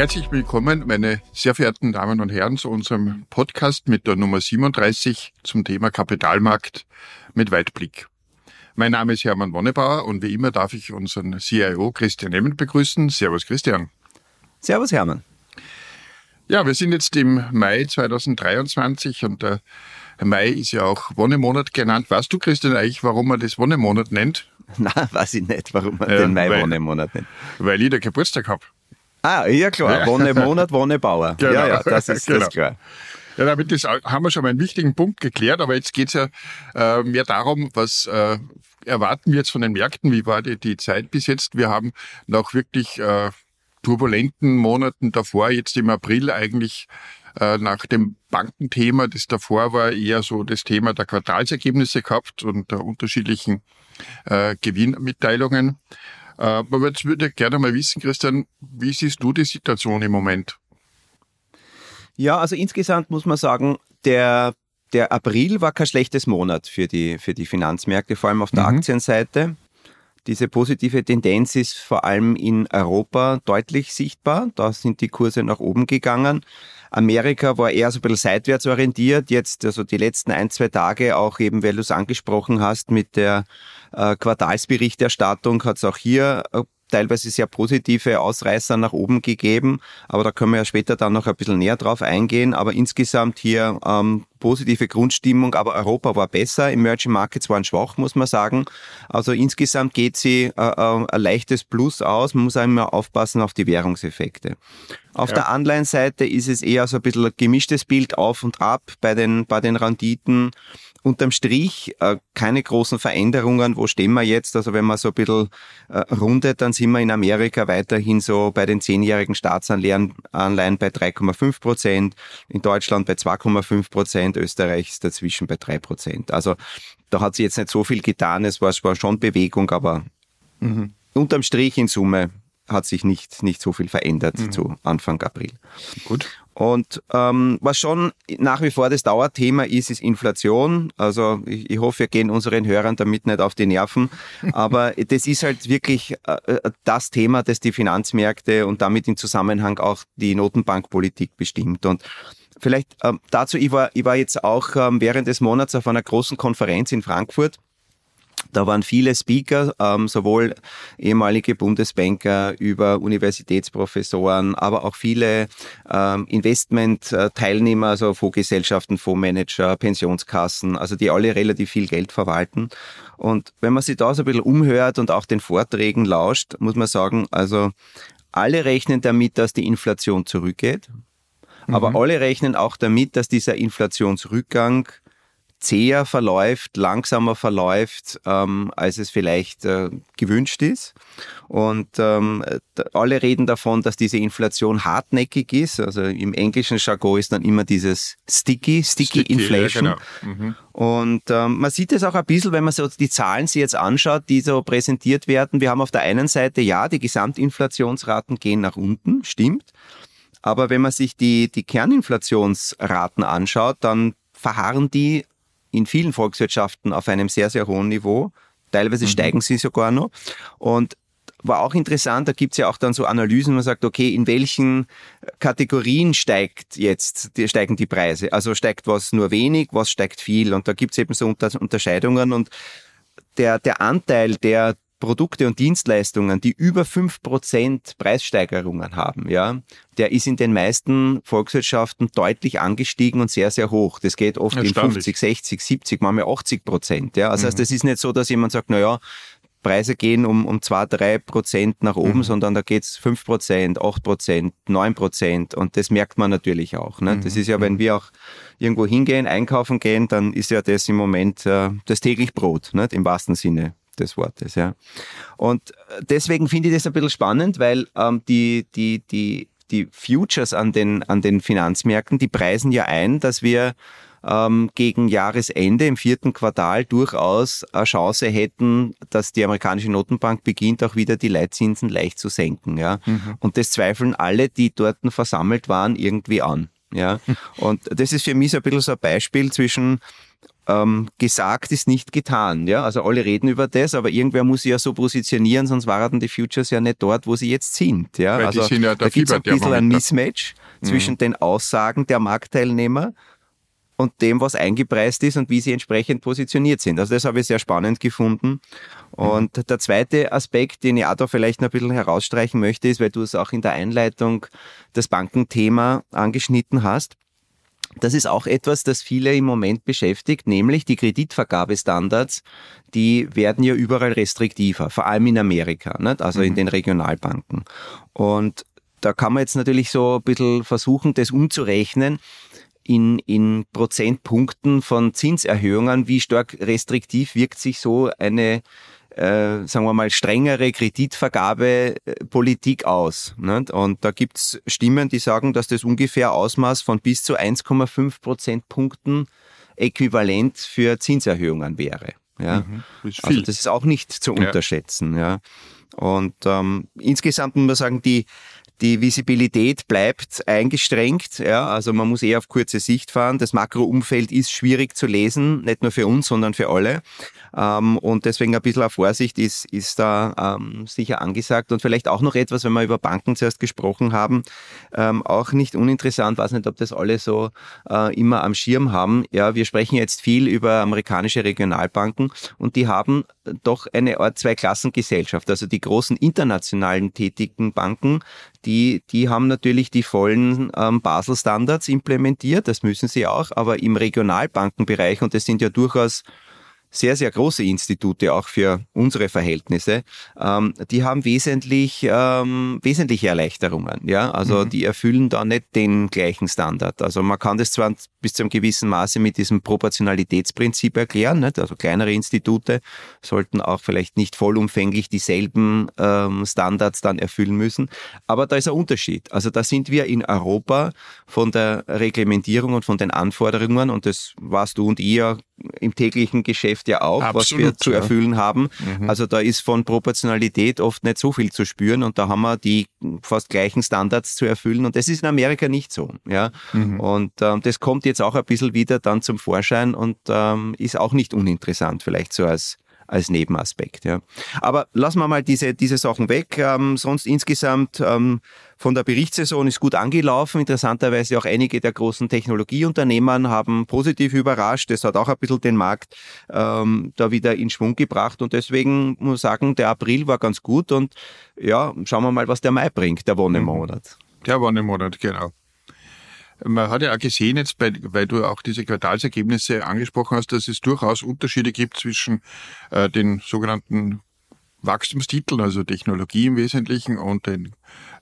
Herzlich willkommen, meine sehr verehrten Damen und Herren, zu unserem Podcast mit der Nummer 37 zum Thema Kapitalmarkt mit Weitblick. Mein Name ist Hermann Wonnebauer und wie immer darf ich unseren CIO Christian Emmend begrüßen. Servus Christian. Servus Hermann. Ja, wir sind jetzt im Mai 2023 und der Mai ist ja auch Wonnemonat genannt. Weißt du, Christian, eigentlich, warum man das Wonnemonat nennt? Na, weiß ich nicht, warum man ja, den Mai Wonnemonat nennt. Weil ich da Geburtstag habe. Ah, ja klar, Wonnemonat, Wonnebauer. Genau. Ja, ja, das ist, genau. das klar. Ja, damit das, haben wir schon mal einen wichtigen Punkt geklärt, aber jetzt geht's ja äh, mehr darum, was äh, erwarten wir jetzt von den Märkten, wie war die, die Zeit bis jetzt? Wir haben nach wirklich äh, turbulenten Monaten davor, jetzt im April eigentlich äh, nach dem Bankenthema, das davor war, eher so das Thema der Quartalsergebnisse gehabt und der unterschiedlichen äh, Gewinnmitteilungen. Äh, aber jetzt würde ich gerne mal wissen, Christian, wie siehst du die Situation im Moment? Ja, also insgesamt muss man sagen, der, der April war kein schlechtes Monat für die, für die Finanzmärkte, vor allem auf der mhm. Aktienseite. Diese positive Tendenz ist vor allem in Europa deutlich sichtbar. Da sind die Kurse nach oben gegangen. Amerika war eher so ein bisschen seitwärts orientiert. Jetzt, also die letzten ein, zwei Tage auch eben, weil du es angesprochen hast, mit der äh, Quartalsberichterstattung hat es auch hier äh, teilweise sehr positive Ausreißer nach oben gegeben, aber da können wir ja später dann noch ein bisschen näher drauf eingehen. Aber insgesamt hier ähm, positive Grundstimmung, aber Europa war besser. Emerging Markets waren schwach, muss man sagen. Also insgesamt geht sie äh, äh, ein leichtes Plus aus. Man muss einmal aufpassen auf die Währungseffekte. Auf ja. der Anleihenseite ist es eher so ein bisschen ein gemischtes Bild auf und ab bei den, bei den Renditen unterm Strich äh, keine großen Veränderungen. Wo stehen wir jetzt? Also wenn man so ein bisschen äh, rundet, dann sind wir in Amerika weiterhin so bei den zehnjährigen Staatsanleihen Anleihen bei 3,5 Prozent, in Deutschland bei 2,5 Prozent, Österreich ist dazwischen bei 3 Prozent. Also da hat sich jetzt nicht so viel getan. Es war, zwar schon Bewegung, aber mhm. unterm Strich in Summe hat sich nicht, nicht so viel verändert mhm. zu Anfang April. Gut. Und ähm, was schon nach wie vor das Dauerthema ist, ist Inflation. Also ich, ich hoffe, wir gehen unseren Hörern damit nicht auf die Nerven. Aber das ist halt wirklich äh, äh, das Thema, das die Finanzmärkte und damit in Zusammenhang auch die Notenbankpolitik bestimmt. Und vielleicht ähm, dazu, ich war, ich war jetzt auch ähm, während des Monats auf einer großen Konferenz in Frankfurt da waren viele Speaker, ähm, sowohl ehemalige Bundesbanker über Universitätsprofessoren, aber auch viele ähm, Investment-Teilnehmer, also Fondsgesellschaften, Fondsmanager, Pensionskassen, also die alle relativ viel Geld verwalten. Und wenn man sich da so ein bisschen umhört und auch den Vorträgen lauscht, muss man sagen, also alle rechnen damit, dass die Inflation zurückgeht. Aber mhm. alle rechnen auch damit, dass dieser Inflationsrückgang zäher verläuft, langsamer verläuft, ähm, als es vielleicht äh, gewünscht ist. Und ähm, alle reden davon, dass diese Inflation hartnäckig ist. Also im englischen Jargon ist dann immer dieses Sticky, Sticky, Sticky Inflation. Ja, genau. mhm. Und ähm, man sieht es auch ein bisschen, wenn man so die Zahlen sich jetzt anschaut, die so präsentiert werden. Wir haben auf der einen Seite, ja, die Gesamtinflationsraten gehen nach unten, stimmt. Aber wenn man sich die, die Kerninflationsraten anschaut, dann verharren die in vielen Volkswirtschaften auf einem sehr, sehr hohen Niveau. Teilweise mhm. steigen sie sogar noch. Und war auch interessant, da gibt's ja auch dann so Analysen, man sagt, okay, in welchen Kategorien steigt jetzt, die, steigen die Preise? Also steigt was nur wenig, was steigt viel? Und da gibt's eben so Unterscheidungen und der, der Anteil der Produkte und Dienstleistungen, die über fünf Prozent Preissteigerungen haben, ja, der ist in den meisten Volkswirtschaften deutlich angestiegen und sehr, sehr hoch. Das geht oft in 50, 60, 70, manchmal 80 Prozent. Ja. Also mhm. das ist nicht so, dass jemand sagt, na ja, Preise gehen um, um zwei, drei Prozent nach oben, mhm. sondern da geht's fünf Prozent, acht Prozent, neun Prozent und das merkt man natürlich auch. Ne? Mhm. Das ist ja, wenn mhm. wir auch irgendwo hingehen, einkaufen gehen, dann ist ja das im Moment äh, das täglich Brot, ne? im wahrsten Sinne des Wortes. Ja. Und deswegen finde ich das ein bisschen spannend, weil ähm, die, die, die, die Futures an den, an den Finanzmärkten, die preisen ja ein, dass wir ähm, gegen Jahresende im vierten Quartal durchaus eine Chance hätten, dass die amerikanische Notenbank beginnt, auch wieder die Leitzinsen leicht zu senken. Ja? Mhm. Und das zweifeln alle, die dort versammelt waren, irgendwie an. Ja? Und das ist für mich so ein bisschen so ein Beispiel zwischen ähm, gesagt ist nicht getan. Ja? Also alle reden über das, aber irgendwer muss sich ja so positionieren, sonst waren die Futures ja nicht dort, wo sie jetzt sind. Ja? Weil also sind ja da gibt es ein bisschen ein Mismatch mhm. zwischen den Aussagen der Marktteilnehmer und dem, was eingepreist ist und wie sie entsprechend positioniert sind. Also das habe ich sehr spannend gefunden. Und mhm. der zweite Aspekt, den ich auch da vielleicht noch ein bisschen herausstreichen möchte, ist, weil du es auch in der Einleitung das Bankenthema angeschnitten hast. Das ist auch etwas, das viele im Moment beschäftigt, nämlich die Kreditvergabestandards, die werden ja überall restriktiver, vor allem in Amerika, nicht? also mhm. in den Regionalbanken. Und da kann man jetzt natürlich so ein bisschen versuchen, das umzurechnen in, in Prozentpunkten von Zinserhöhungen, wie stark restriktiv wirkt sich so eine äh, sagen wir mal, strengere Kreditvergabepolitik aus. Nicht? Und da gibt's Stimmen, die sagen, dass das ungefähr Ausmaß von bis zu 1,5 Prozentpunkten äquivalent für Zinserhöhungen wäre. Ja? Mhm, das also das ist auch nicht zu unterschätzen. Ja. ja. Und ähm, insgesamt muss man sagen, die, die Visibilität bleibt eingestrengt. Ja, also man muss eher auf kurze Sicht fahren. Das Makroumfeld ist schwierig zu lesen, nicht nur für uns, sondern für alle. Ähm, und deswegen ein bisschen Vorsicht ist, ist da ähm, sicher angesagt. Und vielleicht auch noch etwas, wenn wir über Banken zuerst gesprochen haben, ähm, auch nicht uninteressant, weiß nicht, ob das alle so äh, immer am Schirm haben. Ja, wir sprechen jetzt viel über amerikanische Regionalbanken und die haben doch eine Art Zweiklassengesellschaft. Also die großen internationalen tätigen Banken, die, die haben natürlich die vollen ähm, Basel-Standards implementiert, das müssen sie auch, aber im Regionalbankenbereich, und das sind ja durchaus sehr, sehr große Institute, auch für unsere Verhältnisse, ähm, die haben wesentlich, ähm, wesentliche Erleichterungen. Ja? Also mhm. die erfüllen da nicht den gleichen Standard. Also man kann das zwar bis zu einem gewissen Maße mit diesem Proportionalitätsprinzip erklären. Nicht? Also kleinere Institute sollten auch vielleicht nicht vollumfänglich dieselben ähm, Standards dann erfüllen müssen. Aber da ist ein Unterschied. Also da sind wir in Europa von der Reglementierung und von den Anforderungen, und das warst du und ihr im täglichen Geschäft ja auch, Absolut, was wir zu erfüllen haben. Mhm. Also da ist von Proportionalität oft nicht so viel zu spüren und da haben wir die fast gleichen Standards zu erfüllen und das ist in Amerika nicht so. Ja? Mhm. Und ähm, das kommt jetzt auch ein bisschen wieder dann zum Vorschein und ähm, ist auch nicht uninteressant vielleicht so als als Nebenaspekt. Ja. Aber lassen wir mal diese, diese Sachen weg. Ähm, sonst insgesamt ähm, von der Berichtssaison ist gut angelaufen. Interessanterweise auch einige der großen Technologieunternehmen haben positiv überrascht. Das hat auch ein bisschen den Markt ähm, da wieder in Schwung gebracht. Und deswegen muss ich sagen, der April war ganz gut. Und ja, schauen wir mal, was der Mai bringt, der Wonnemonat. Der Wonnemonat, genau. Man hat ja auch gesehen jetzt, bei, weil du auch diese Quartalsergebnisse angesprochen hast, dass es durchaus Unterschiede gibt zwischen äh, den sogenannten Wachstumstiteln, also Technologie im Wesentlichen und den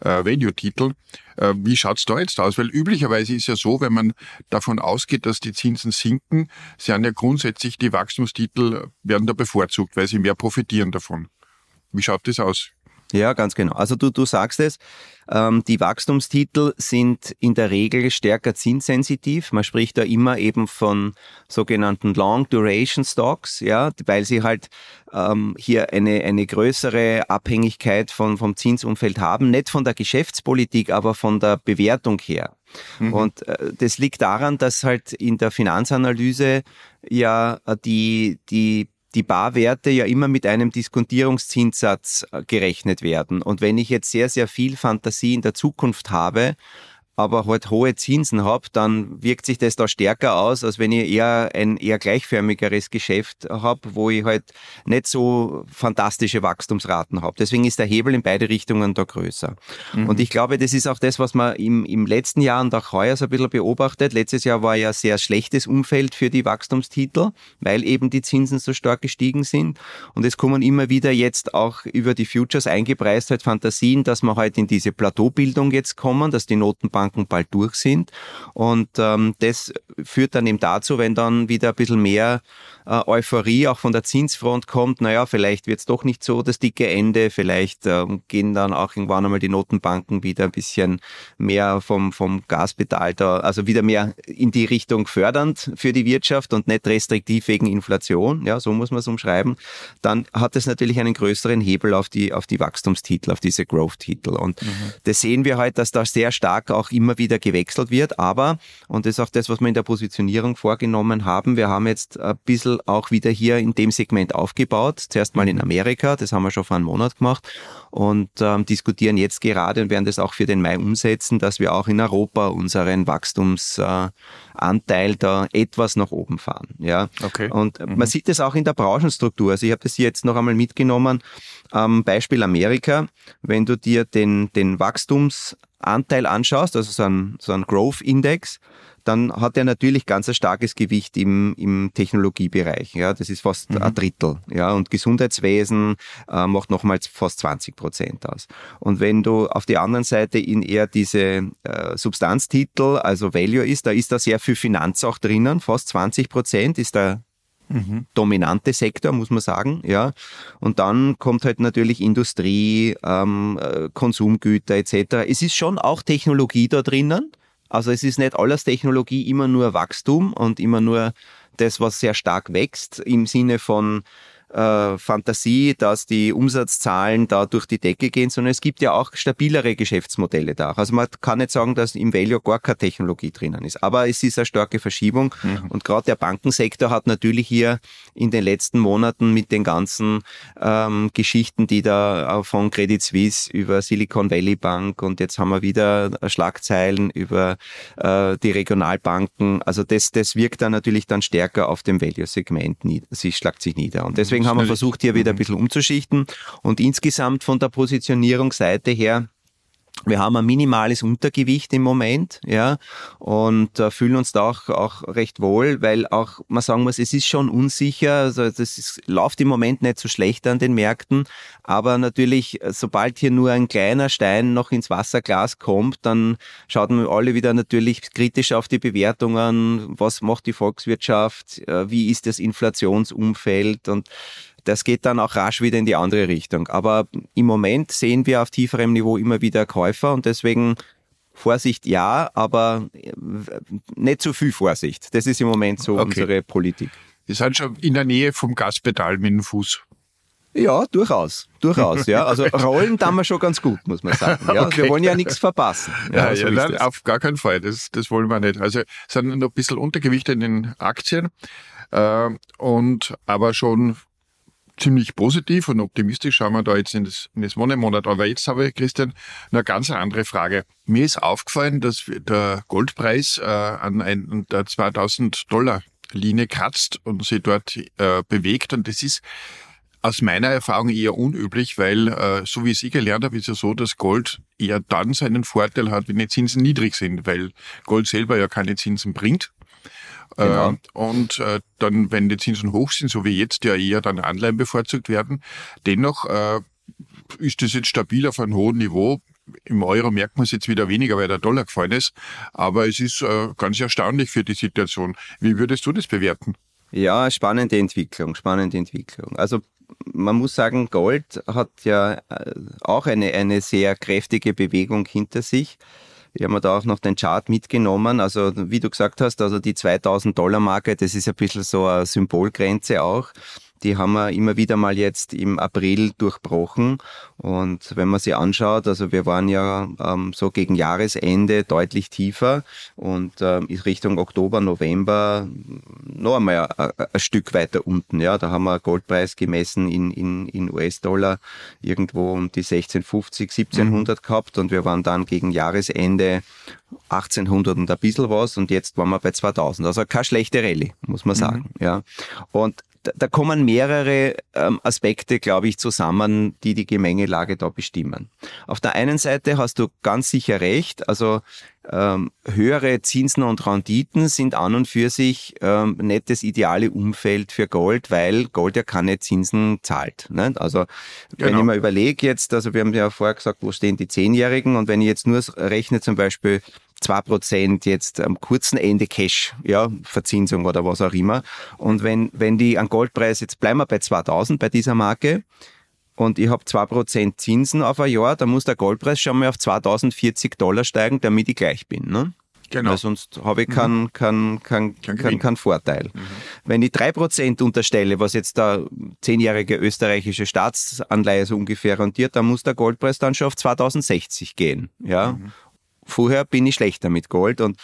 äh, Value-Titeln. Äh, wie schaut's da jetzt aus? Weil üblicherweise ist ja so, wenn man davon ausgeht, dass die Zinsen sinken, sind ja grundsätzlich die Wachstumstitel werden da bevorzugt, weil sie mehr profitieren davon. Wie schaut das aus? Ja, ganz genau. Also du, du sagst es, ähm, die Wachstumstitel sind in der Regel stärker zinssensitiv. Man spricht da immer eben von sogenannten Long Duration Stocks, ja, weil sie halt ähm, hier eine, eine größere Abhängigkeit von, vom Zinsumfeld haben. Nicht von der Geschäftspolitik, aber von der Bewertung her. Mhm. Und äh, das liegt daran, dass halt in der Finanzanalyse ja die, die die Barwerte ja immer mit einem Diskontierungszinssatz äh, gerechnet werden. Und wenn ich jetzt sehr, sehr viel Fantasie in der Zukunft habe, aber halt hohe Zinsen habe, dann wirkt sich das da stärker aus, als wenn ich eher ein eher gleichförmigeres Geschäft habe, wo ich halt nicht so fantastische Wachstumsraten habe. Deswegen ist der Hebel in beide Richtungen da größer. Mhm. Und ich glaube, das ist auch das, was man im, im letzten Jahr und auch heuer so ein bisschen beobachtet. Letztes Jahr war ja sehr schlechtes Umfeld für die Wachstumstitel, weil eben die Zinsen so stark gestiegen sind. Und es kommen immer wieder jetzt auch über die Futures eingepreist halt Fantasien, dass wir halt in diese Plateaubildung jetzt kommen, dass die Notenbank Notenbanken bald durch sind. Und ähm, das führt dann eben dazu, wenn dann wieder ein bisschen mehr äh, Euphorie auch von der Zinsfront kommt, naja, vielleicht wird es doch nicht so das dicke Ende, vielleicht äh, gehen dann auch irgendwann einmal die Notenbanken wieder ein bisschen mehr vom, vom Gaspedal da, also wieder mehr in die Richtung fördernd für die Wirtschaft und nicht restriktiv wegen Inflation, ja, so muss man es umschreiben, dann hat es natürlich einen größeren Hebel auf die, auf die Wachstumstitel, auf diese Growth-Titel. Und mhm. das sehen wir halt, dass da sehr stark auch immer wieder gewechselt wird, aber, und das ist auch das, was wir in der Positionierung vorgenommen haben, wir haben jetzt ein bisschen auch wieder hier in dem Segment aufgebaut. Zuerst mal in. Amerika, das haben wir schon vor einem Monat gemacht und ähm, diskutieren jetzt gerade und werden das auch für den Mai umsetzen, dass wir auch in Europa unseren Wachstumsanteil äh, da etwas nach oben fahren. Ja. Okay. Und mhm. man sieht das auch in der Branchenstruktur. Also ich habe das jetzt noch einmal mitgenommen. Ähm, Beispiel Amerika. Wenn du dir den, den Wachstumsanteil anschaust, also so ein, so ein Growth Index, dann hat er natürlich ganz ein starkes Gewicht im, im Technologiebereich. Ja, das ist fast mhm. ein Drittel. Ja, und Gesundheitswesen äh, macht nochmals fast 20 Prozent aus. Und wenn du auf der anderen Seite in eher diese äh, Substanztitel, also Value ist, da ist da sehr viel Finanz auch drinnen, fast 20 Prozent ist da Mhm. dominante Sektor, muss man sagen, ja. Und dann kommt halt natürlich Industrie, ähm, äh, Konsumgüter etc. Es ist schon auch Technologie da drinnen, also es ist nicht alles Technologie immer nur Wachstum und immer nur das, was sehr stark wächst im Sinne von äh, Fantasie, dass die Umsatzzahlen da durch die Decke gehen, sondern es gibt ja auch stabilere Geschäftsmodelle da. Also man kann nicht sagen, dass im Value gar keine Technologie drinnen ist, aber es ist eine starke Verschiebung mhm. und gerade der Bankensektor hat natürlich hier in den letzten Monaten mit den ganzen ähm, Geschichten, die da von Credit Suisse über Silicon Valley Bank und jetzt haben wir wieder Schlagzeilen über äh, die Regionalbanken, also das, das wirkt dann natürlich dann stärker auf dem Value-Segment, sie schlagt sich nieder und deswegen Deswegen haben wir versucht, hier wieder ein bisschen umzuschichten. Und insgesamt von der Positionierungsseite her wir haben ein minimales Untergewicht im Moment, ja, und äh, fühlen uns da auch, auch recht wohl, weil auch, man sagen muss, es ist schon unsicher, also das ist, läuft im Moment nicht so schlecht an den Märkten, aber natürlich, sobald hier nur ein kleiner Stein noch ins Wasserglas kommt, dann schaut man alle wieder natürlich kritisch auf die Bewertungen, was macht die Volkswirtschaft, äh, wie ist das Inflationsumfeld und das geht dann auch rasch wieder in die andere Richtung. Aber im Moment sehen wir auf tieferem Niveau immer wieder Käufer und deswegen Vorsicht ja, aber äh, nicht zu viel Vorsicht. Das ist im Moment so okay. unsere Politik. Wir sind schon in der Nähe vom Gaspedal mit dem Fuß. Ja, durchaus, durchaus. Ja, also rollen tun wir schon ganz gut, muss man sagen. Ja, okay. Wir wollen ja nichts verpassen. Ja, ja, so ja nein, auf gar keinen Fall. Das, das wollen wir nicht. Also sind noch ein bisschen Untergewicht in den Aktien äh, und aber schon ziemlich positiv und optimistisch schauen wir da jetzt in das, in das Monat. Aber jetzt habe ich, Christian, eine ganz andere Frage. Mir ist aufgefallen, dass der Goldpreis äh, an, ein, der 2000 Dollar Linie kratzt und sich dort äh, bewegt. Und das ist aus meiner Erfahrung eher unüblich, weil äh, so wie es ich gelernt habe, ist ja so, dass Gold eher dann seinen Vorteil hat, wenn die Zinsen niedrig sind, weil Gold selber ja keine Zinsen bringt. Genau. Äh, und äh, dann, wenn die Zinsen hoch sind, so wie jetzt ja eher dann Anleihen bevorzugt werden, dennoch äh, ist das jetzt stabil auf einem hohen Niveau. Im Euro merkt man es jetzt wieder weniger, weil der Dollar gefallen ist. Aber es ist äh, ganz erstaunlich für die Situation. Wie würdest du das bewerten? Ja, spannende Entwicklung, spannende Entwicklung. Also man muss sagen, Gold hat ja auch eine, eine sehr kräftige Bewegung hinter sich. Ich habe mir da auch noch den Chart mitgenommen. Also wie du gesagt hast, also die 2000 Dollar Marke, das ist ein bisschen so eine Symbolgrenze auch. Die haben wir immer wieder mal jetzt im April durchbrochen. Und wenn man sie anschaut, also wir waren ja ähm, so gegen Jahresende deutlich tiefer und ähm, Richtung Oktober, November noch einmal ein, ein, Stück weiter unten. Ja, da haben wir Goldpreis gemessen in, in, in US-Dollar irgendwo um die 1650, 1700 mhm. gehabt und wir waren dann gegen Jahresende 1800 und ein bisschen was und jetzt waren wir bei 2000. Also keine schlechte Rallye, muss man mhm. sagen. Mhm. Ja. Und da kommen mehrere ähm, Aspekte, glaube ich, zusammen, die die Gemengelage da bestimmen. Auf der einen Seite hast du ganz sicher recht, also ähm, höhere Zinsen und Renditen sind an und für sich ähm, nicht das ideale Umfeld für Gold, weil Gold ja keine Zinsen zahlt. Ne? Also wenn genau. ich mir überlege jetzt, also wir haben ja vorher gesagt, wo stehen die Zehnjährigen und wenn ich jetzt nur rechne zum Beispiel 2% jetzt am kurzen Ende Cash, ja, Verzinsung oder was auch immer. Und wenn, wenn die an Goldpreis, jetzt bleiben wir bei 2000 bei dieser Marke, und ich habe 2% Zinsen auf ein Jahr, dann muss der Goldpreis schon mal auf 2040 Dollar steigen, damit ich gleich bin. Ne? Genau. Weil sonst habe ich keinen mhm. kein, kein, kein, kein Vorteil. Mhm. Wenn ich 3% unterstelle, was jetzt der zehnjährige österreichische Staatsanleihe so ungefähr rentiert, dann muss der Goldpreis dann schon auf 2060 gehen. Ja? Mhm. Vorher bin ich schlechter mit Gold und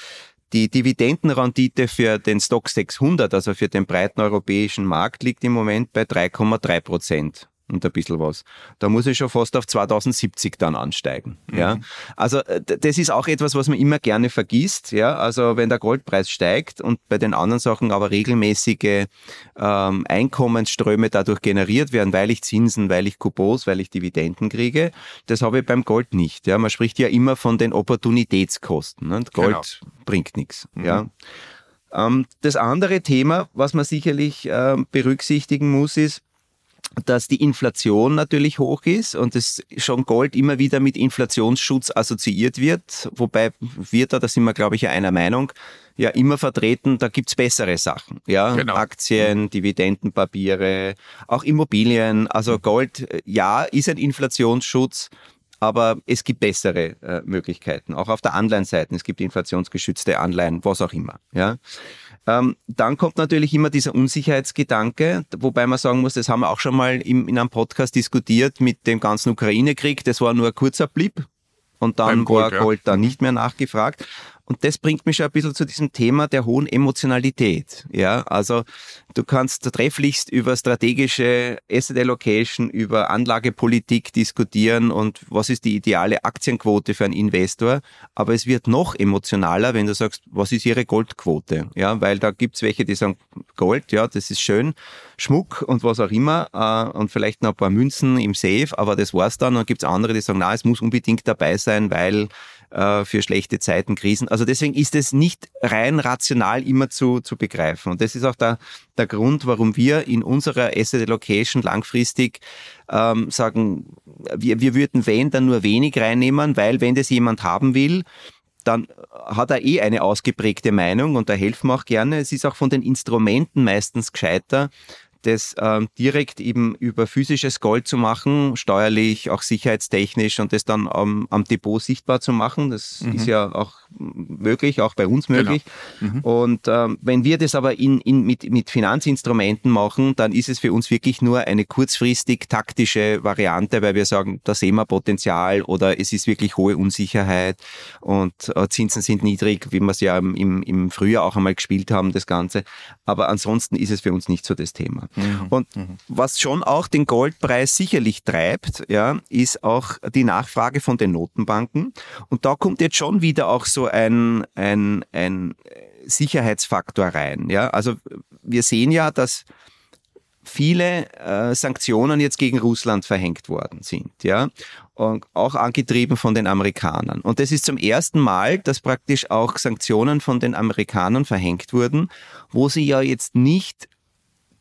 die Dividendenrendite für den Stock 600, also für den breiten europäischen Markt, liegt im Moment bei 3,3 Prozent und ein bisschen was. Da muss ich schon fast auf 2070 dann ansteigen. Mhm. Ja, also äh, das ist auch etwas, was man immer gerne vergisst. Ja, also wenn der Goldpreis steigt und bei den anderen Sachen aber regelmäßige ähm, Einkommensströme dadurch generiert werden, weil ich Zinsen, weil ich Coupons, weil ich Dividenden kriege, das habe ich beim Gold nicht. Ja, man spricht ja immer von den Opportunitätskosten. Ne? Gold genau. bringt nichts. Mhm. Ja. Ähm, das andere Thema, was man sicherlich äh, berücksichtigen muss, ist, dass die Inflation natürlich hoch ist und es schon Gold immer wieder mit Inflationsschutz assoziiert wird, wobei wir da, da sind wir glaube ich einer Meinung, ja immer vertreten, da gibt's bessere Sachen. Ja, genau. Aktien, Dividendenpapiere, auch Immobilien. Also Gold, ja, ist ein Inflationsschutz, aber es gibt bessere äh, Möglichkeiten, auch auf der Anleihenseite. Es gibt inflationsgeschützte Anleihen, was auch immer. Ja. Ähm, dann kommt natürlich immer dieser Unsicherheitsgedanke, wobei man sagen muss, das haben wir auch schon mal im, in einem Podcast diskutiert mit dem ganzen Ukraine-Krieg. Das war nur ein kurzer Blip und dann Gold, war Gold ja. da nicht mehr nachgefragt. Und das bringt mich schon ein bisschen zu diesem Thema der hohen Emotionalität. Ja, also du kannst trefflichst über strategische Asset Allocation, über Anlagepolitik diskutieren und was ist die ideale Aktienquote für einen Investor. Aber es wird noch emotionaler, wenn du sagst, was ist ihre Goldquote? Ja, weil da gibt's welche, die sagen, Gold, ja, das ist schön, Schmuck und was auch immer äh, und vielleicht noch ein paar Münzen im Safe, aber das war's dann. Und dann gibt's andere, die sagen, na, es muss unbedingt dabei sein, weil äh, für schlechte Zeiten, Krisen. Also deswegen ist es nicht rein rational immer zu, zu begreifen. Und das ist auch der, der Grund, warum wir in unserer Asset Allocation langfristig ähm, sagen, wir, wir würden wenn dann nur wenig reinnehmen, weil wenn das jemand haben will, dann hat er eh eine ausgeprägte Meinung und da helfen wir auch gerne. Es ist auch von den Instrumenten meistens gescheiter, das ähm, direkt eben über physisches Gold zu machen, steuerlich, auch sicherheitstechnisch und das dann ähm, am Depot sichtbar zu machen. Das mhm. ist ja auch möglich, auch bei uns möglich. Genau. Mhm. Und ähm, wenn wir das aber in, in, mit, mit Finanzinstrumenten machen, dann ist es für uns wirklich nur eine kurzfristig taktische Variante, weil wir sagen, da sehen wir Potenzial oder es ist wirklich hohe Unsicherheit und äh, Zinsen sind niedrig, wie wir es ja im, im Frühjahr auch einmal gespielt haben, das Ganze. Aber ansonsten ist es für uns nicht so das Thema. Mhm. Und mhm. was schon auch den Goldpreis sicherlich treibt, ja, ist auch die Nachfrage von den Notenbanken. Und da kommt jetzt schon wieder auch so ein, ein, ein Sicherheitsfaktor rein. Ja, also wir sehen ja, dass viele äh, Sanktionen jetzt gegen Russland verhängt worden sind, ja, und auch angetrieben von den Amerikanern. Und das ist zum ersten Mal, dass praktisch auch Sanktionen von den Amerikanern verhängt wurden, wo sie ja jetzt nicht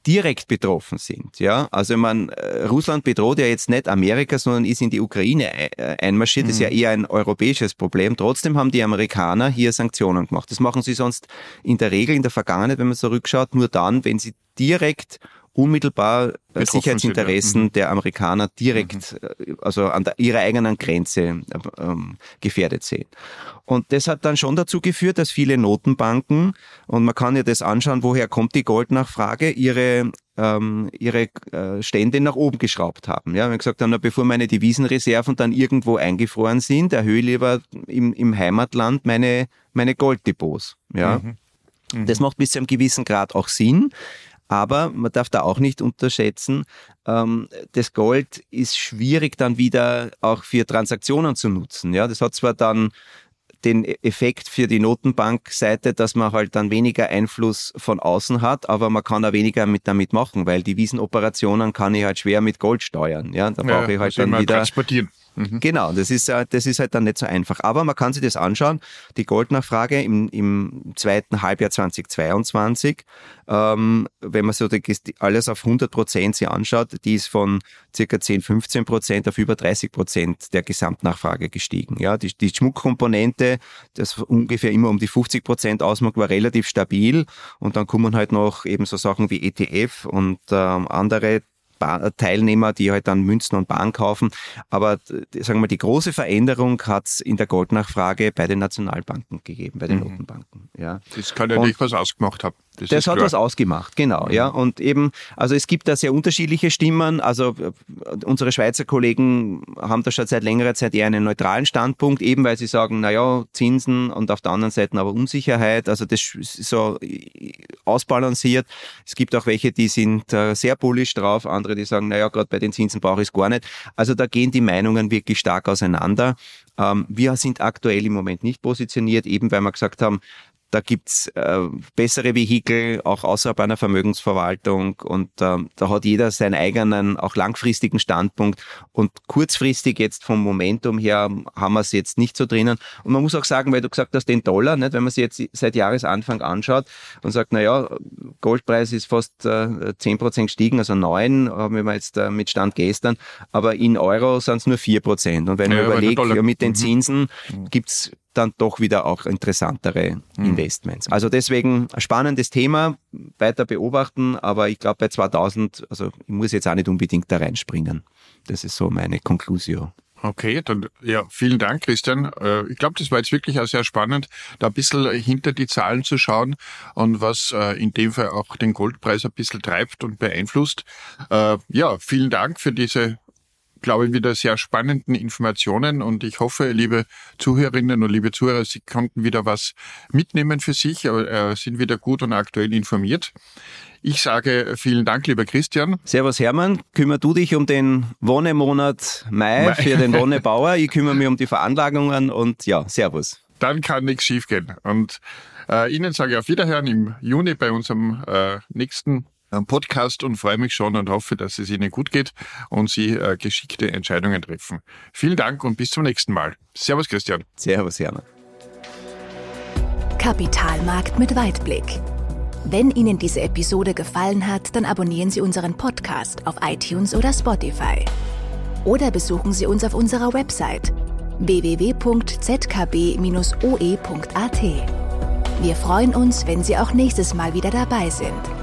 direkt betroffen sind. Ja, also man äh, Russland bedroht ja jetzt nicht Amerika, sondern ist in die Ukraine äh, einmarschiert. Mhm. Das ist ja mhm. eher ein europäisches Problem. Trotzdem haben die Amerikaner hier Sanktionen gemacht. Das machen sie sonst in der Regel in der Vergangenheit, wenn man zurückschaut, nur dann, wenn sie direkt unmittelbar äh, Betroffen Sicherheitsinteressen sind, ja. mhm. der Amerikaner direkt, mhm. also an der, ihrer eigenen Grenze ähm, gefährdet sehen. Und das hat dann schon dazu geführt, dass viele Notenbanken, und man kann ja das anschauen, woher kommt die Goldnachfrage, ihre ähm, ihre äh, Stände nach oben geschraubt haben. Ja, wir haben gesagt, dann, bevor meine Devisenreserven dann irgendwo eingefroren sind, erhöhe ich lieber im, im Heimatland meine, meine Golddepots. Ja. Mhm. Mhm. Das macht bis zu einem gewissen Grad auch Sinn. Aber man darf da auch nicht unterschätzen, ähm, das Gold ist schwierig dann wieder auch für Transaktionen zu nutzen. Ja, das hat zwar dann den Effekt für die Notenbankseite, dass man halt dann weniger Einfluss von außen hat, aber man kann auch weniger mit damit machen, weil die Wiesenoperationen kann ich halt schwer mit Gold steuern. Ja, da brauche ja, ich halt dann wieder. Transportieren. Mhm. Genau, das ist, das ist halt dann nicht so einfach. Aber man kann sich das anschauen. Die Goldnachfrage im, im zweiten Halbjahr 2022, ähm, wenn man so die, alles auf 100 Prozent sich anschaut, die ist von circa 10, 15 Prozent auf über 30 Prozent der Gesamtnachfrage gestiegen. Ja, die, die Schmuckkomponente, das ungefähr immer um die 50 Prozent ausmacht, war relativ stabil. Und dann kommen halt noch eben so Sachen wie ETF und ähm, andere Teilnehmer, die halt dann Münzen und Bahn kaufen. Aber sagen wir, die große Veränderung hat es in der Goldnachfrage bei den Nationalbanken gegeben, bei den mhm. Notenbanken. Ja. Das kann ja nicht was ausgemacht haben. Das, das hat klar. was ausgemacht, genau. Ja. Mhm. Und eben, also es gibt da sehr unterschiedliche Stimmen. Also äh, unsere Schweizer Kollegen haben da schon seit längerer Zeit eher einen neutralen Standpunkt, eben weil sie sagen, naja, Zinsen und auf der anderen Seite aber Unsicherheit. Also das ist so äh, ausbalanciert. Es gibt auch welche, die sind äh, sehr bullisch drauf, andere, die sagen, naja, gerade bei den Zinsen brauche ich es gar nicht. Also da gehen die Meinungen wirklich stark auseinander. Ähm, wir sind aktuell im Moment nicht positioniert, eben weil wir gesagt haben, da gibt's äh, bessere Vehikel, auch außerhalb einer Vermögensverwaltung. Und ähm, da hat jeder seinen eigenen, auch langfristigen Standpunkt. Und kurzfristig jetzt vom Momentum her haben wir es jetzt nicht so drinnen. Und man muss auch sagen, weil du gesagt hast, den Dollar, nicht? wenn man sich jetzt seit Jahresanfang anschaut und sagt, na ja, Goldpreis ist fast äh, 10% gestiegen, also 9, haben wir jetzt äh, mit Stand gestern. Aber in Euro sind es nur 4%. Und wenn ja, man überlegt, ja, mit den mhm. Zinsen mhm. gibt's dann doch wieder auch interessantere mhm. Investments. Also deswegen ein spannendes Thema, weiter beobachten, aber ich glaube bei 2000, also ich muss jetzt auch nicht unbedingt da reinspringen. Das ist so meine Konklusion. Okay, dann ja, vielen Dank, Christian. Äh, ich glaube, das war jetzt wirklich auch sehr spannend, da ein bisschen hinter die Zahlen zu schauen und was äh, in dem Fall auch den Goldpreis ein bisschen treibt und beeinflusst. Äh, ja, vielen Dank für diese glaube ich, wieder sehr spannenden Informationen und ich hoffe, liebe Zuhörerinnen und liebe Zuhörer, Sie konnten wieder was mitnehmen für sich, äh, sind wieder gut und aktuell informiert. Ich sage vielen Dank, lieber Christian. Servus Hermann, kümmer du dich um den Wonnemonat Mai, Mai. für den Wonnebauer. Ich kümmere mich um die Veranlagungen und ja, Servus. Dann kann nichts schiefgehen. Und äh, Ihnen sage ich auf Wiederhören im Juni bei unserem äh, nächsten Podcast und freue mich schon und hoffe, dass es Ihnen gut geht und Sie äh, geschickte Entscheidungen treffen. Vielen Dank und bis zum nächsten Mal. Servus Christian. Servus Jana. Kapitalmarkt mit Weitblick. Wenn Ihnen diese Episode gefallen hat, dann abonnieren Sie unseren Podcast auf iTunes oder Spotify. Oder besuchen Sie uns auf unserer Website www.zkb-oe.at. Wir freuen uns, wenn Sie auch nächstes Mal wieder dabei sind.